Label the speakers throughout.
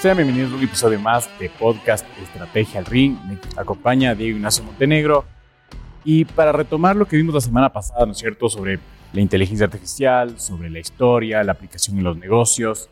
Speaker 1: Sean bienvenidos a un episodio más de podcast Estrategia al Ring. Me acompaña Diego Ignacio Montenegro. Y para retomar lo que vimos la semana pasada, ¿no es cierto?, sobre la inteligencia artificial, sobre la historia, la aplicación en los negocios,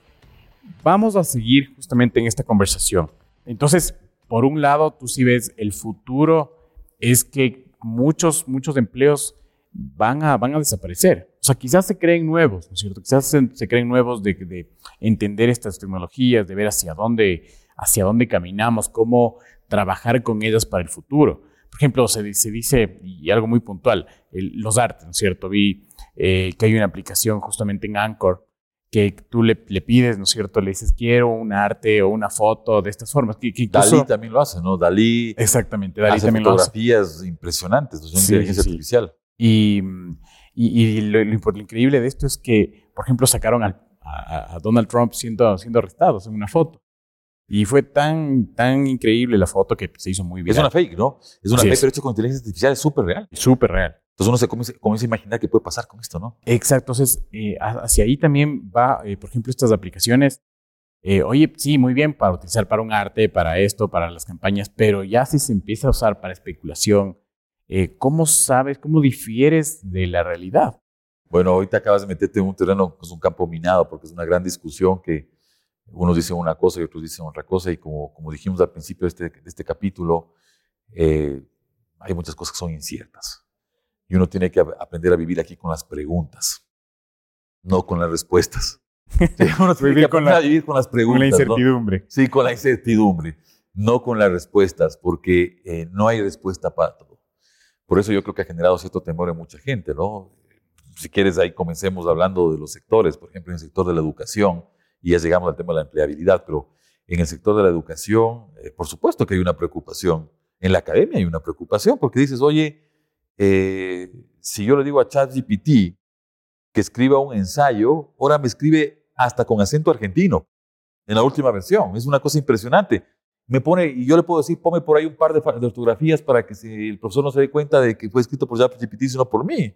Speaker 1: vamos a seguir justamente en esta conversación. Entonces, por un lado, tú sí ves el futuro es que muchos, muchos empleos van a, van a desaparecer. O sea, quizás se creen nuevos, ¿no es cierto? Quizás se, creen nuevos de, de, entender estas tecnologías, de ver hacia dónde, hacia dónde caminamos, cómo trabajar con ellas para el futuro. Por ejemplo, se, se dice, y algo muy puntual, los artes, ¿no es cierto? Vi eh, que hay una aplicación justamente en Anchor que tú le, le, pides, ¿no es cierto? Le dices, quiero un arte o una foto de estas formas. Que,
Speaker 2: Dalí también lo hace, ¿no? Dalí.
Speaker 1: Exactamente,
Speaker 2: Dalí también fotografías lo hace. impresionantes, es inteligencia artificial.
Speaker 1: Y, y, lo, increíble de esto es que, por ejemplo, sacaron a, a, Donald Trump siendo, siendo arrestado en una foto. Y fue tan, tan increíble la foto que se hizo muy bien.
Speaker 2: Es una fake, ¿no? Es una fake, pero hecho con inteligencia artificial, es súper real.
Speaker 1: Súper real.
Speaker 2: Entonces uno se comienza, a imaginar qué puede pasar con esto, ¿no?
Speaker 1: Exacto. Entonces, eh, hacia ahí también va, eh, por ejemplo, estas aplicaciones. Eh, oye, sí, muy bien para utilizar para un arte, para esto, para las campañas, pero ya si se empieza a usar para especulación, ¿cómo sabes, cómo difieres de la realidad?
Speaker 2: Bueno, ahorita acabas de meterte en un terreno, es un campo minado, porque es una gran discusión que unos dicen una cosa y otros dicen otra cosa, y como, como dijimos al principio de este, de este capítulo, hay muchas cosas que son inciertas. Y uno tiene que aprender a vivir aquí con las preguntas, no con las respuestas.
Speaker 1: uno tiene vivir, que con la, vivir con las preguntas. Con la incertidumbre.
Speaker 2: Sí, con la incertidumbre, no con las respuestas, porque eh, no hay respuesta para todo. Por eso yo creo que ha generado cierto temor en mucha gente, ¿no? Si quieres, ahí comencemos hablando de los sectores, por ejemplo, en el sector de la educación, y ya llegamos al tema de la empleabilidad, pero en el sector de la educación, eh, por supuesto que hay una preocupación. En la academia hay una preocupación, porque dices, oye, eh, si yo le digo a ChatGPT que escriba un ensayo, ahora me escribe hasta con acento argentino en la última versión. Es una cosa impresionante. Me pone, y yo le puedo decir, ponme por ahí un par de, ortografías para que si el profesor no se dé cuenta de que fue escrito por ChatGPT, sino por mí.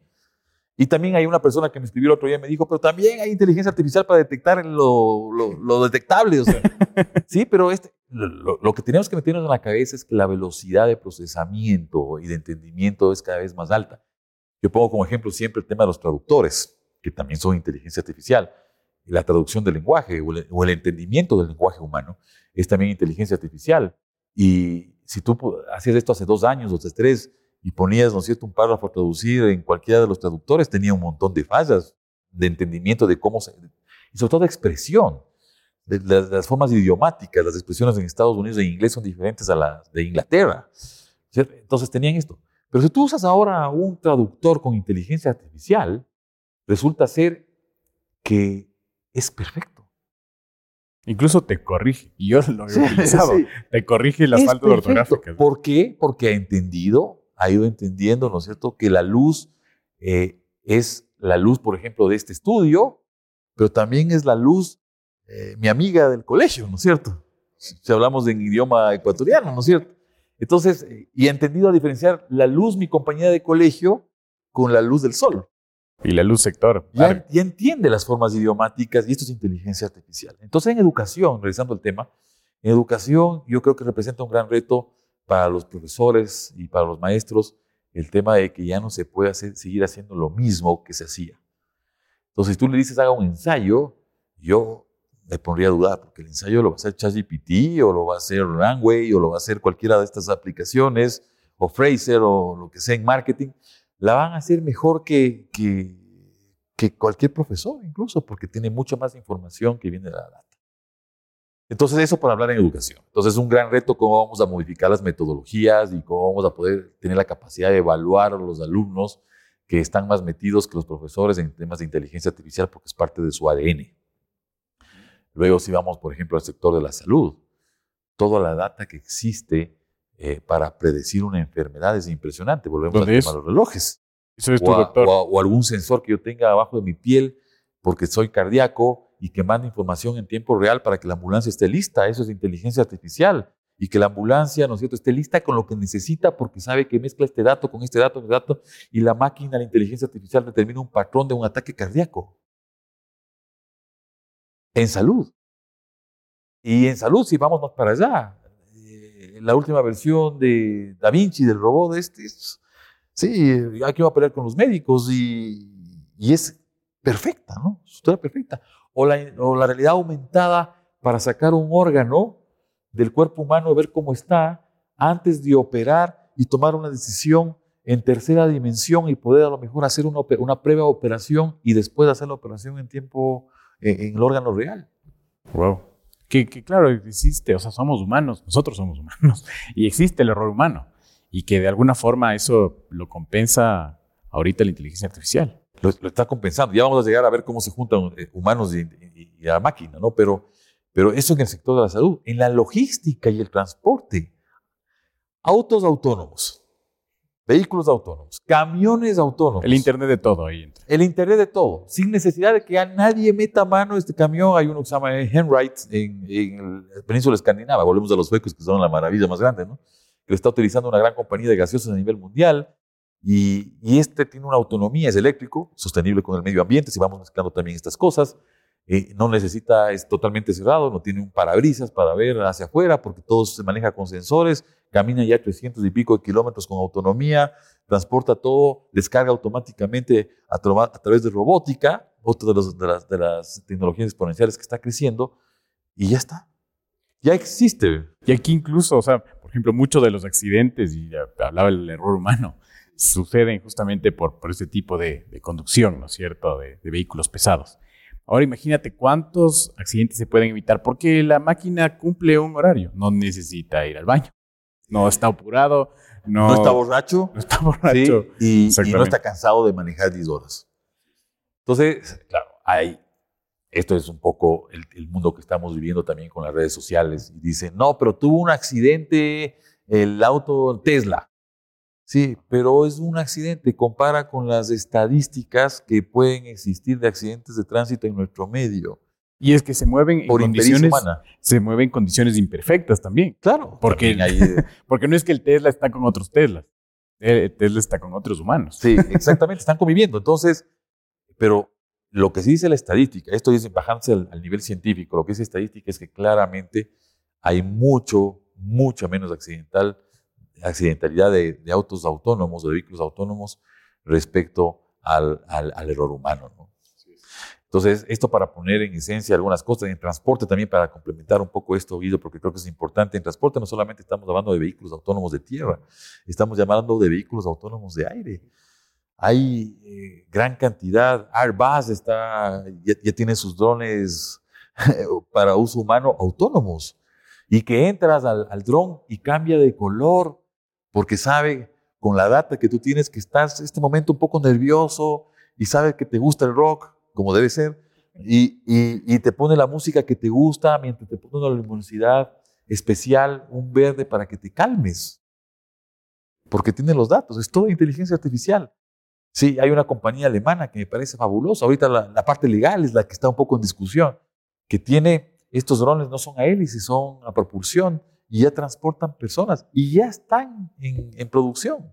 Speaker 2: Y también hay una persona que me escribió el otro día y me dijo, pero también hay inteligencia artificial para detectar lo, lo, detectable. O sea, sí, pero este, lo, que tenemos que meternos en la cabeza es que la velocidad de procesamiento y de entendimiento es cada vez más alta. Yo pongo como ejemplo siempre el tema de los traductores, que también son inteligencia artificial. La traducción del lenguaje o el, entendimiento del lenguaje humano es también inteligencia artificial. Y si tú hacías esto hace dos años o hace tres y ponías, ¿no es cierto?, un párrafo a traducir en cualquiera de los traductores, tenía un montón de fallas de entendimiento de cómo se... y sobre todo de expresión de, las, formas idiomáticas, las expresiones en Estados Unidos en inglés son diferentes a las de Inglaterra. Entonces tenían esto. Pero si tú usas ahora un traductor con inteligencia artificial, resulta ser que es perfecto.
Speaker 1: Incluso te corrige, y yo lo he utilizado, te corrige las faltas ortográficas.
Speaker 2: ¿Por qué? Porque ha entendido, ha ido entendiendo, ¿no es cierto?, que la luz eh, es la luz, por ejemplo, de este estudio, pero también es la luz eh, mi amiga del colegio, ¿no es cierto? Si hablamos en idioma ecuatoriano, ¿no es cierto? Entonces, y he entendido a diferenciar la luz, mi compañía de colegio, con la luz del sol.
Speaker 1: Y la luz sector.
Speaker 2: Ya, entiende las formas idiomáticas y esto es inteligencia artificial. Entonces, en educación, revisando el tema, en educación yo creo que representa un gran reto para los profesores y para los maestros el tema de que ya no se puede hacer, seguir haciendo lo mismo que se hacía. Entonces, si tú le dices haga un ensayo, yo me pondría a dudar, porque el ensayo lo va a hacer ChatGPT, o lo va a hacer Runway, o lo va a hacer cualquiera de estas aplicaciones, o Fraser, o lo que sea en marketing, la van a hacer mejor que, que, cualquier profesor, incluso, porque tiene mucha más información que viene de la data. Entonces, eso para hablar en educación. Entonces, es un gran reto cómo vamos a modificar las metodologías y cómo vamos a poder tener la capacidad de evaluar a los alumnos que están más metidos que los profesores en temas de inteligencia artificial porque es parte de su ADN. Luego, si vamos, por ejemplo, al sector de la salud, toda la data que existe eh, para predecir una enfermedad es impresionante. Volvemos al tema los relojes.
Speaker 1: Eso es o, doctor.
Speaker 2: O, algún sensor que yo tenga abajo de mi piel porque soy cardíaco y que mande información en tiempo real para que la ambulancia esté lista. Eso es inteligencia artificial. Y que la ambulancia, ¿no es cierto?, esté lista con lo que necesita porque sabe que mezcla este dato con este dato, este dato, y la máquina, la inteligencia artificial determina un patrón de un ataque cardíaco en salud. Y en salud, si vamos más para allá, la última versión de Da Vinci, del robot este, es, sí, aquí va a pelear con los médicos y, y es perfecta, ¿no? Estructura perfecta. O la, o la realidad aumentada para sacar un órgano del cuerpo humano, ver cómo está, antes de operar y tomar una decisión en tercera dimensión y poder a lo mejor hacer una, una previa operación y después hacer la operación en tiempo eh, en, el órgano real.
Speaker 1: Wow. Que, que, claro, existe, o sea, somos humanos, nosotros somos humanos, y existe el error humano, y que de alguna forma eso lo compensa ahorita la inteligencia artificial.
Speaker 2: Lo, está compensando. Ya vamos a llegar a ver cómo se juntan eh, humanos y, y, y la máquina, ¿no? Pero, pero eso en el sector de la salud, en la logística y el transporte. Autos autónomos, vehículos autónomos, camiones autónomos.
Speaker 1: El Internet de todo ahí entra.
Speaker 2: El Internet de todo, sin necesidad de que a nadie meta mano este camión. Hay uno que se llama Henright en, en la península escandinava, volvemos a los suecos que son la maravilla más grande, ¿no? que lo está utilizando una gran compañía de gaseosas a nivel mundial. Y, y, este tiene una autonomía, es eléctrico, sostenible con el medio ambiente, si vamos mezclando también estas cosas. Eh, no necesita, es totalmente cerrado, no tiene un parabrisas para ver hacia afuera, porque todo se maneja con sensores, camina ya 300 y pico de kilómetros con autonomía, transporta todo, descarga automáticamente a, través de robótica, otra de, las, tecnologías exponenciales que está creciendo, y ya está. Ya existe.
Speaker 1: Y aquí incluso, o sea, por ejemplo, muchos de los accidentes, y hablaba del error humano, suceden justamente por, por este tipo de, conducción, ¿no es cierto?, de vehículos pesados. Ahora imagínate cuántos accidentes se pueden evitar porque la máquina cumple un horario, no necesita ir al baño no está apurado, no,
Speaker 2: no está borracho.
Speaker 1: No está borracho.
Speaker 2: Sí, y, y, no está cansado de manejar 10 horas. Entonces, claro, hay, esto es un poco el, el, mundo que estamos viviendo también con las redes sociales. Y dicen, no, pero tuvo un accidente el auto Tesla. Sí, pero es un accidente. Compara con las estadísticas que pueden existir de accidentes de tránsito en nuestro medio.
Speaker 1: Y es que se mueven en condiciones, se mueven en condiciones imperfectas también.
Speaker 2: Claro.
Speaker 1: Porque,
Speaker 2: hay,
Speaker 1: porque no es que el Tesla está con otros Teslas. El Tesla está con otros humanos.
Speaker 2: Sí, exactamente, están conviviendo. Entonces, pero lo que sí dice la estadística, esto dice bajándose al, al, nivel científico, lo que dice estadística es que claramente hay mucho, mucha menos accidental, accidentalidad de, de autos autónomos, de vehículos autónomos respecto al, al, al error humano. ¿no? Entonces, esto para poner en esencia algunas cosas, en transporte también para complementar un poco esto, Guido, porque creo que es importante. En transporte no solamente estamos hablando de vehículos autónomos de tierra, estamos hablando de vehículos autónomos de aire. Hay eh, gran cantidad, Airbus está, ya, ya tiene sus drones para uso humano autónomos y que entras al, al dron y cambia de color porque sabe con la data que tú tienes que estás en este momento un poco nervioso y sabe que te gusta el rock como debe ser, y, y, y, te pone la música que te gusta mientras te pone una luminosidad especial, un verde para que te calmes. Porque tiene los datos, es toda inteligencia artificial. Sí, hay una compañía alemana que me parece fabulosa. Ahorita la, la parte legal es la que está un poco en discusión, que tiene estos drones, no son a hélice, son a propulsión y ya transportan personas y ya están en, en producción.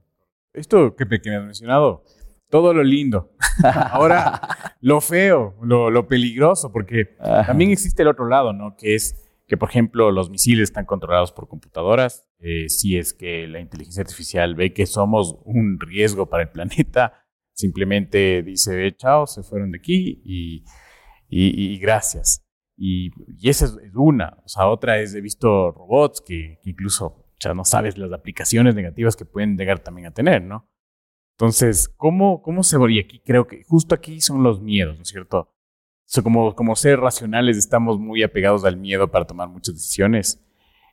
Speaker 1: Esto que, que me has mencionado, todo lo lindo. Ahora, lo feo, lo, lo peligroso, porque Ajá. también existe el otro lado, ¿no? Que es que, por ejemplo, los misiles están controlados por computadoras. Eh, si es que la inteligencia artificial ve que somos un riesgo para el planeta, simplemente dice, eh, chao, se fueron de aquí y, y, y gracias. Y, esa es una. O sea, otra es, he visto robots que, incluso, o sea, no sabes las aplicaciones negativas que pueden llegar también a tener, ¿no? Entonces, ¿cómo, cómo se y aquí creo que justo aquí son los miedos, ¿no es cierto? O sea, como, como seres racionales estamos muy apegados al miedo para tomar muchas decisiones.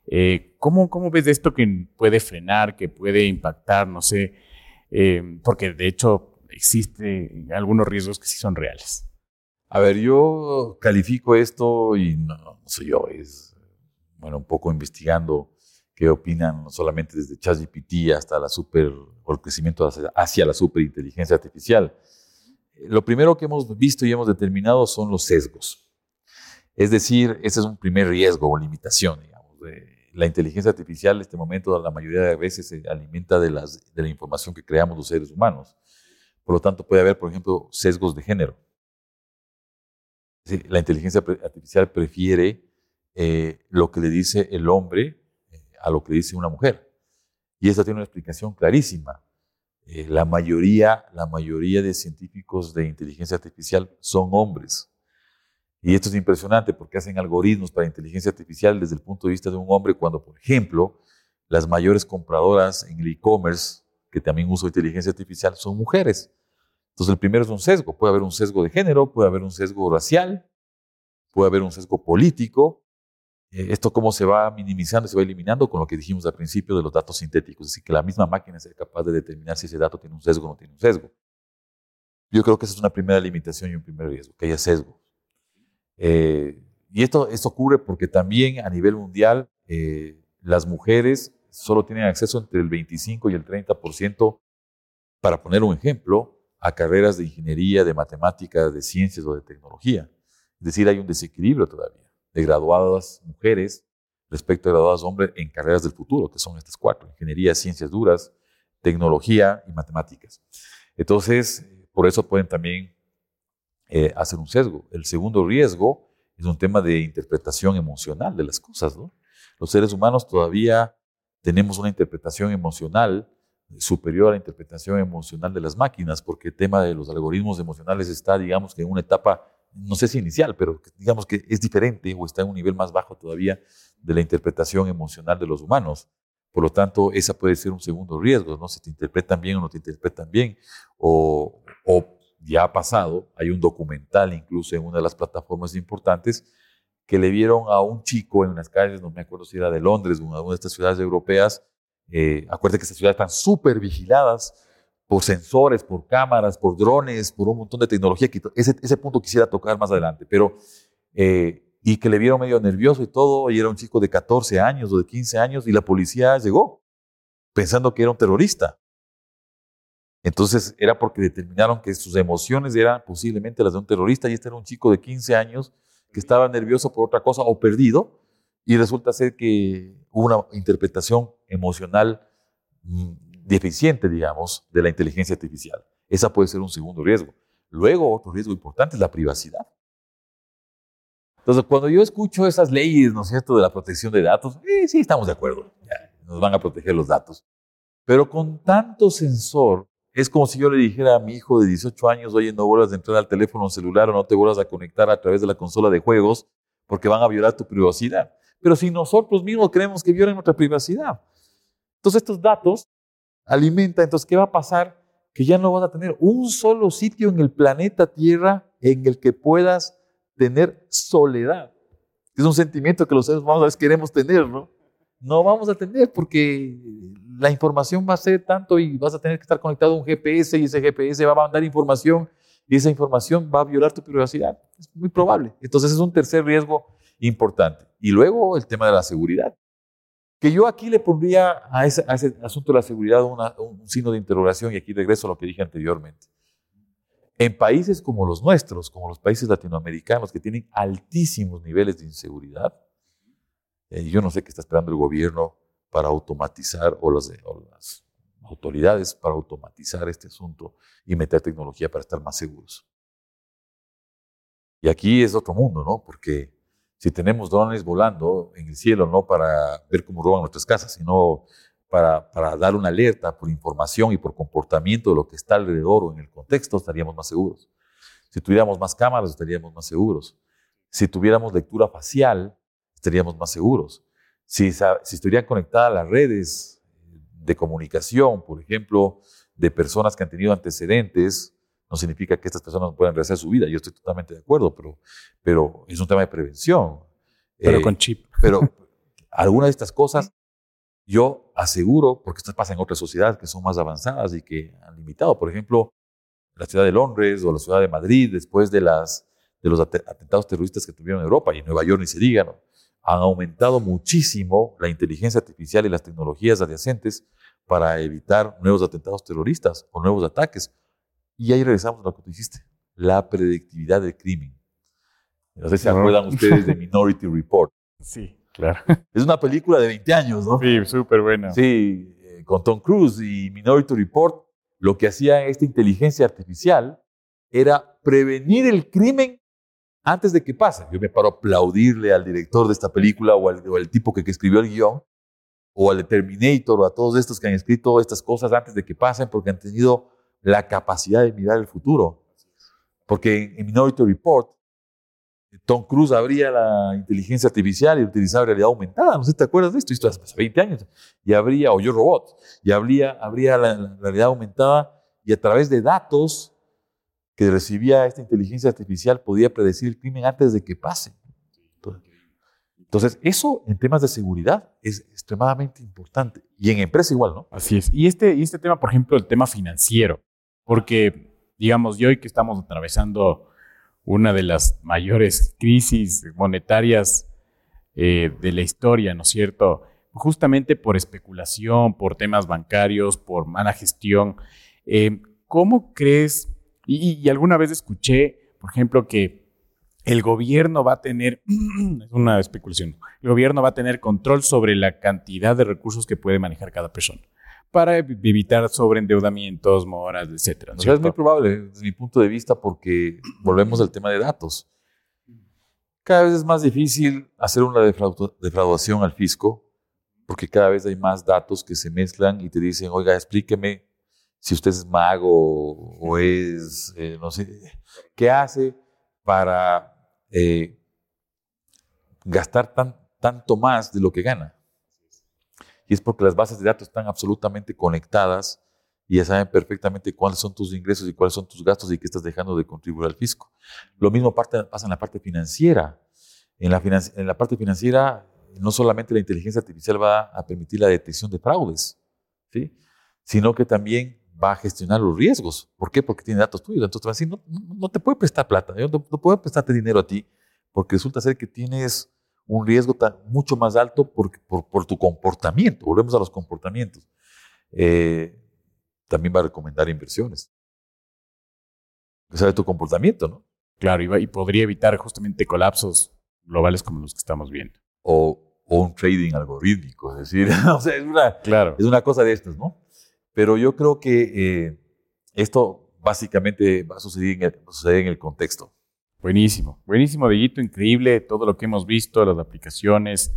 Speaker 1: Eh, ¿cómo, ¿Cómo ves esto que puede frenar, que puede impactar? No sé, eh, porque de hecho existen algunos riesgos que sí son reales.
Speaker 2: A ver, yo califico esto y no, sé yo, es, bueno, un poco investigando qué opinan no solamente desde ChatGPT hasta la super, o el crecimiento hacia, la superinteligencia artificial. Lo primero que hemos visto y hemos determinado son los sesgos. Es decir, ese es un primer riesgo o limitación, digamos. La inteligencia artificial en este momento la mayoría de veces se alimenta de, las, de la información que creamos los seres humanos. Por lo tanto, puede haber, por ejemplo, sesgos de género. La inteligencia artificial prefiere eh, lo que le dice el hombre eh, a lo que dice una mujer. Y esta tiene una explicación clarísima. Eh, la, mayoría, la mayoría de científicos de inteligencia artificial son hombres. Y esto es impresionante porque hacen algoritmos para inteligencia artificial desde el punto de vista de un hombre cuando, por ejemplo, las mayores compradoras en el e-commerce, que también usan inteligencia artificial, son mujeres. Entonces el primero es un sesgo. Puede haber un sesgo de género, puede haber un sesgo racial, puede haber un sesgo político. Eh, esto cómo se va minimizando, se va eliminando con lo que dijimos al principio de los datos sintéticos. Es decir, que la misma máquina sea capaz de determinar si ese dato tiene un sesgo o no tiene un sesgo. Yo creo que esa es una primera limitación y un primer riesgo, que haya sesgo. Eh, y esto, esto ocurre porque también a nivel mundial eh, las mujeres solo tienen acceso entre el 25 y el 30%, para poner un ejemplo, a carreras de ingeniería, de matemáticas, de ciencias o de tecnología. Es decir, hay un desequilibrio todavía de graduadas mujeres respecto a graduadas hombres en carreras del futuro, que son estas cuatro, ingeniería, ciencias duras, tecnología y matemáticas. Entonces, por eso pueden también eh, hacer un sesgo. El segundo riesgo es un tema de interpretación emocional de las cosas. Los seres humanos todavía tenemos una interpretación emocional superior a la interpretación emocional de las máquinas, porque el tema de los algoritmos emocionales está, digamos, que en una etapa, no sé si inicial, pero digamos que es diferente o está en un nivel más bajo todavía de la interpretación emocional de los humanos. Por lo tanto, esa puede ser un segundo riesgo, ¿no? Si te interpretan bien o no te interpretan bien, o, ya ha pasado, hay un documental incluso en una de las plataformas importantes, que le vieron a un chico en unas calles, no me acuerdo si era de Londres o una de estas ciudades europeas, eh, acuérdate que estas ciudades están súper vigiladas por sensores, por cámaras, por drones, por un montón de tecnología. Ese, ese punto quisiera tocar más adelante, pero... Eh, y que le vieron medio nervioso y todo, y era un chico de 14 años o de 15 años, y la policía llegó pensando que era un terrorista. Entonces era porque determinaron que sus emociones eran posiblemente las de un terrorista y este era un chico de 15 años que estaba nervioso por otra cosa o perdido y resulta ser que hubo una interpretación emocional mm, deficiente, digamos, de la inteligencia artificial. Esa puede ser un segundo riesgo. Luego, otro riesgo importante es la privacidad. Entonces, cuando yo escucho esas leyes, ¿no es cierto?, de la protección de datos, eh, sí, estamos de acuerdo, nos van a proteger los datos. Pero con tanto sensor, es como si yo le dijera a mi hijo de 18 años, oye, no vuelvas a entrar al teléfono celular o no te vuelvas a conectar a través de la consola de juegos porque van a violar tu privacidad. Pero si nosotros mismos creemos que violan nuestra privacidad. Entonces estos datos alimentan, entonces ¿qué va a pasar? Que ya no vas a tener un solo sitio en el planeta Tierra en el que puedas tener soledad. Es un sentimiento que los seres humanos queremos tener, ¿no? no vamos a tener porque la información va a ser tanto y vas a tener que estar conectado a un GPS y ese GPS va a mandar información y esa información va a violar tu privacidad. Es muy probable. Entonces es un tercer riesgo importante. Y luego el tema de la seguridad. Que yo aquí le pondría a ese, asunto de la seguridad un signo de interrogación y aquí regreso a lo que dije anteriormente. En países como los nuestros, como los países latinoamericanos que tienen altísimos niveles de inseguridad, eh, yo no sé qué está esperando el gobierno para automatizar o las, las autoridades para automatizar este asunto y meter tecnología para estar más seguros. Y aquí es otro mundo, ¿no? Porque si tenemos drones volando en el cielo, no para ver cómo roban nuestras casas, sino para, para, dar una alerta por información y por comportamiento de lo que está alrededor o en el contexto, estaríamos más seguros. Si tuviéramos más cámaras, estaríamos más seguros. Si tuviéramos lectura facial, estaríamos más seguros. Si, si estuvieran conectadas las redes de comunicación, por ejemplo, de personas que han tenido antecedentes, no significa que estas personas no puedan rehacer su vida. Yo estoy totalmente de acuerdo, pero, pero es un tema de prevención.
Speaker 1: Pero eh, con chip.
Speaker 2: Pero algunas de estas cosas yo aseguro, porque esto pasa en otras sociedades que son más avanzadas y que han limitado, por ejemplo, la ciudad de Londres o la ciudad de Madrid, después de, las, de los atentados terroristas que tuvieron en Europa y en Nueva York ni se digan, han aumentado muchísimo la inteligencia artificial y las tecnologías adyacentes para evitar nuevos atentados terroristas o nuevos ataques. Y ahí regresamos a lo que tú dijiste, la predictividad del crimen. No sé si se acuerdan ustedes de Minority Report.
Speaker 1: Sí, claro.
Speaker 2: Es una película de 20 años, ¿no?
Speaker 1: Sí, súper buena.
Speaker 2: Sí, eh, con Tom Cruise y Minority Report, lo que hacía esta inteligencia artificial era prevenir el crimen antes de que pase. Yo me paro a aplaudirle al director de esta película o al, o al tipo que, que escribió el guion o al Terminator o a todos estos que han escrito estas cosas antes de que pasen porque han tenido la capacidad de mirar el futuro. Porque en Minority Report, Tom Cruise abría la inteligencia artificial y utilizaba realidad aumentada. No sé si te acuerdas de esto, esto hace 20 años. Y abría, o yo robot, y abría, abría la, la realidad aumentada y a través de datos que recibía esta inteligencia artificial podía predecir el crimen antes de que pase. Entonces, eso en temas de seguridad es extremadamente importante. Y en empresa igual, ¿no?
Speaker 1: Así es. Y este, y este tema, por ejemplo, el tema financiero, porque, digamos, y hoy que estamos atravesando una de las mayores crisis monetarias eh, de la historia, ¿no es cierto? Justamente por especulación, por temas bancarios, por mala gestión. Eh, ¿Cómo crees? Y, y alguna vez escuché, por ejemplo, que el gobierno va a tener, es una especulación, el gobierno va a tener control sobre la cantidad de recursos que puede manejar cada persona para evitar sobreendeudamientos, moras, etcétera.
Speaker 2: O sea, es muy probable desde mi punto de vista porque volvemos al tema de datos. Cada vez es más difícil hacer una defrauda- defraudación al fisco porque cada vez hay más datos que se mezclan y te dicen, oiga, explíqueme si usted es mago o es, eh, no sé, ¿qué hace para eh, gastar tan, tanto más de lo que gana? Es porque las bases de datos están absolutamente conectadas y ya saben perfectamente cuáles son tus ingresos y cuáles son tus gastos y qué estás dejando de contribuir al fisco. Lo mismo parte- pasa en la parte financiera. En la, en la parte financiera, no solamente la inteligencia artificial va a permitir la detección de fraudes, ¿sí? sino que también va a gestionar los riesgos. ¿Por qué? Porque tiene datos tuyos. Entonces te va a decir, no, no- te puede prestar plata, no, no puedo prestarte dinero a ti, porque resulta ser que tienes un riesgo tan, mucho más alto por, por, por tu comportamiento. Volvemos a los comportamientos. Eh, también va a recomendar inversiones. Sabe tu comportamiento, ¿no?
Speaker 1: Claro, y, va- y podría evitar justamente colapsos globales como los que estamos viendo.
Speaker 2: O, o un trading algorítmico, es decir, o sea, es una,
Speaker 1: Claro.
Speaker 2: es una cosa de estas, ¿no? Pero yo creo que eh, esto básicamente va a suceder en el, va a suceder en el contexto.
Speaker 1: Buenísimo, buenísimo, Dieguito, increíble todo lo que hemos visto, las aplicaciones,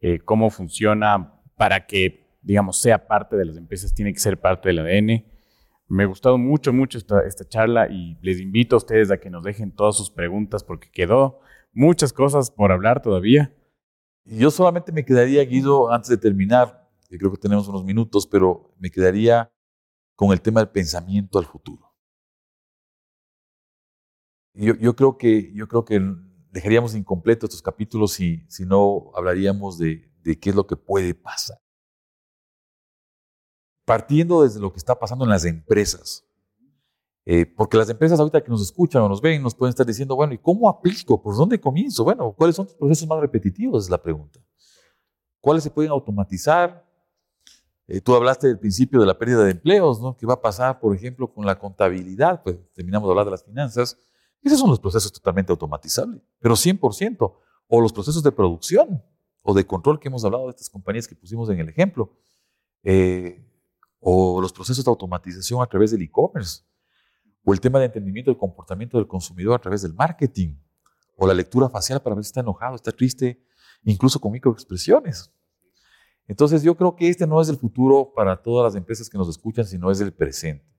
Speaker 1: eh, cómo funciona para que, digamos, sea parte de las empresas, tiene que ser parte del ADN. Me ha gustado mucho, mucho esta, charla y les invito a ustedes a que nos dejen todas sus preguntas porque quedó muchas cosas por hablar todavía.
Speaker 2: Yo solamente me quedaría, Guido, antes de terminar, creo que tenemos unos minutos, pero me quedaría con el tema del pensamiento al futuro. Yo, yo creo, que, yo creo que dejaríamos incompletos estos capítulos si, si no hablaríamos de, de qué es lo que puede pasar. Partiendo desde lo que está pasando en las empresas. Eh, porque las empresas ahorita que nos escuchan o nos ven nos pueden estar diciendo, bueno, ¿y cómo aplico? ¿Por dónde comienzo? Bueno, ¿cuáles son los procesos más repetitivos? Es la pregunta. ¿Cuáles se pueden automatizar? Eh, tú hablaste del principio de la pérdida de empleos, ¿no? ¿Qué va a pasar, por ejemplo, con la contabilidad? Pues terminamos de hablar de las finanzas. Esos son los procesos totalmente automatizables, pero 100%. O los procesos de producción o de control que hemos hablado de estas compañías que pusimos en el ejemplo. Eh, o los procesos de automatización a través del e-commerce. O el tema de entendimiento del comportamiento del consumidor a través del marketing. O la lectura facial para ver si está enojado, está triste, incluso con microexpresiones. Entonces yo creo que este no es el futuro para todas las empresas que nos escuchan, sino es el presente.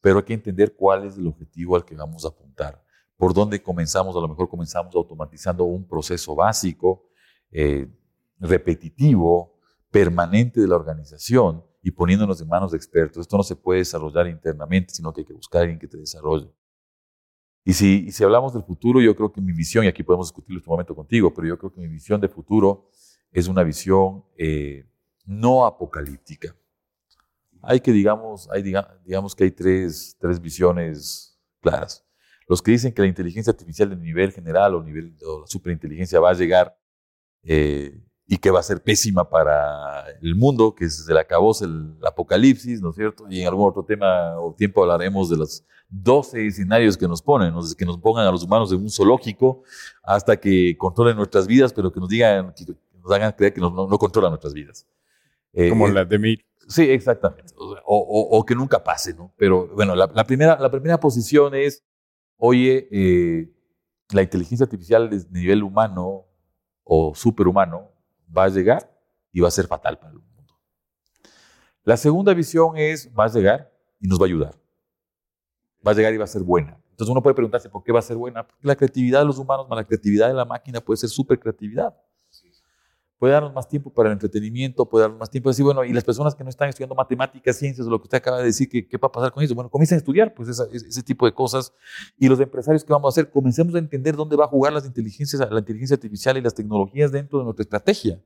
Speaker 2: Pero hay que entender cuál es el objetivo al que vamos a apuntar. Por dónde comenzamos, a lo mejor comenzamos automatizando un proceso básico, eh, repetitivo, permanente de la organización y poniéndonos en manos de expertos. Esto no se puede desarrollar internamente, sino que hay que buscar a alguien que te desarrolle. Y si, y si hablamos del futuro, yo creo que mi visión, y aquí podemos discutirlo en este momento contigo, pero yo creo que mi visión de futuro es una visión eh, no apocalíptica. Hay que, digamos, hay, diga, digamos que hay tres, tres visiones claras. Los que dicen que la inteligencia artificial de nivel general o, nivel, o la superinteligencia va a llegar eh, y que va a ser pésima para el mundo, que se le acabó el, el apocalipsis, ¿no es cierto? Y en algún otro tema o tiempo hablaremos de los 12 escenarios que nos ponen, ¿no? que nos pongan a los humanos en un zoológico hasta que controlen nuestras vidas, pero que nos digan, que nos hagan creer que no, no, no controlan nuestras vidas.
Speaker 1: Eh, Como la de mí.
Speaker 2: Sí, exactamente. O, que nunca pase, ¿no? Pero bueno, la, la, primera, la primera posición es, oye, eh, la inteligencia artificial de nivel humano o superhumano va a llegar y va a ser fatal para el mundo. La segunda visión es, va a llegar y nos va a ayudar. Va a llegar y va a ser buena. Entonces uno puede preguntarse, ¿por qué va a ser buena? Porque la creatividad de los humanos más la creatividad de la máquina puede ser super creatividad puede darnos más tiempo para el entretenimiento, puede darnos más tiempo. Decir, bueno, y las personas que no están estudiando matemáticas, ciencias, lo que usted acaba de decir, ¿qué, qué va a pasar con eso? Bueno, comiencen a estudiar pues ese tipo de cosas. Y los empresarios, ¿qué vamos a hacer? Comencemos a entender dónde va a jugar las inteligencias, la inteligencia artificial y las tecnologías dentro de nuestra estrategia.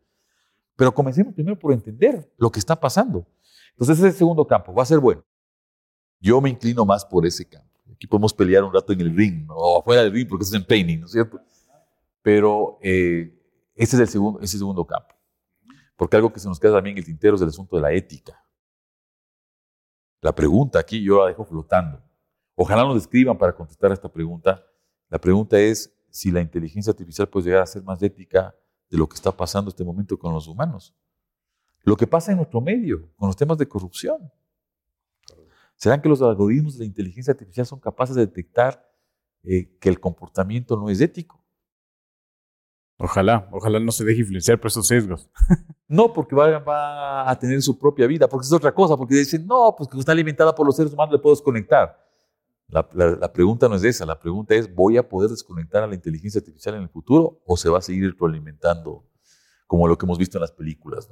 Speaker 2: Pero comencemos primero por entender lo que está pasando. Entonces, ese segundo campo, va a ser bueno. Yo me inclino más por ese campo. Aquí podemos pelear un rato en el ring, o afuera del ring, porque es en painting, ¿no es cierto? Pero eh, ese es el segundo, ese segundo campo. Porque algo que se nos queda también en el tintero es el asunto de la ética. La pregunta aquí yo la dejo flotando. Ojalá nos escriban para contestar a esta pregunta. La pregunta es si la inteligencia artificial puede llegar a ser más ética de lo que está pasando este momento con los humanos. Lo que pasa en nuestro medio, con los temas de corrupción. ¿Serán que los algoritmos de la inteligencia artificial son capaces de detectar eh, que el comportamiento no es ético?
Speaker 1: Ojalá, ojalá no se deje influenciar por esos sesgos.
Speaker 2: No, porque va, a tener su propia vida, porque es otra cosa, porque dicen, no, pues que está alimentada por los seres humanos, le puedo desconectar. La, la, pregunta no es esa, la pregunta es, ¿voy a poder desconectar a la inteligencia artificial en el futuro o se va a seguir retroalimentando como lo que hemos visto en las películas?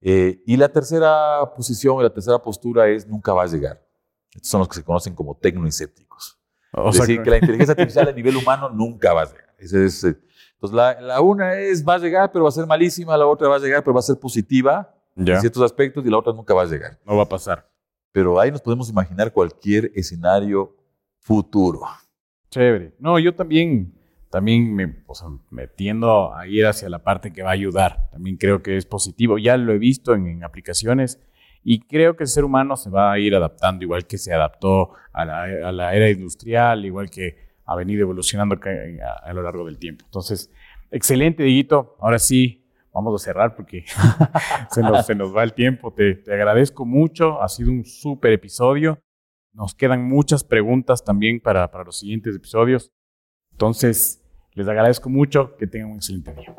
Speaker 2: Eh, y la tercera posición, la tercera postura es, nunca va a llegar. Estos son los que se conocen como tecnoincépticos. es decir, que la inteligencia artificial a nivel humano nunca va a llegar. Ese es eh, entonces, la, la, una es, va a llegar, pero va a ser malísima, la otra va a llegar, pero va a ser positiva en ciertos aspectos, y la otra nunca va a llegar.
Speaker 1: No va a pasar.
Speaker 2: Pero ahí nos podemos imaginar cualquier escenario futuro.
Speaker 1: Chévere. No, yo también, también me, o sea, me tiendo a ir hacia la parte que va a ayudar. También creo que es positivo. Ya lo he visto en, en aplicaciones y creo que el ser humano se va a ir adaptando, igual que se adaptó a la, a la era industrial, igual que ha venido evolucionando a, lo largo del tiempo. Entonces, excelente, Diguito. Ahora sí, vamos a cerrar porque se, nos, va el tiempo. Te, agradezco mucho. Ha sido un súper episodio. Nos quedan muchas preguntas también para, para los siguientes episodios. Entonces, les agradezco mucho. Que tengan un excelente día.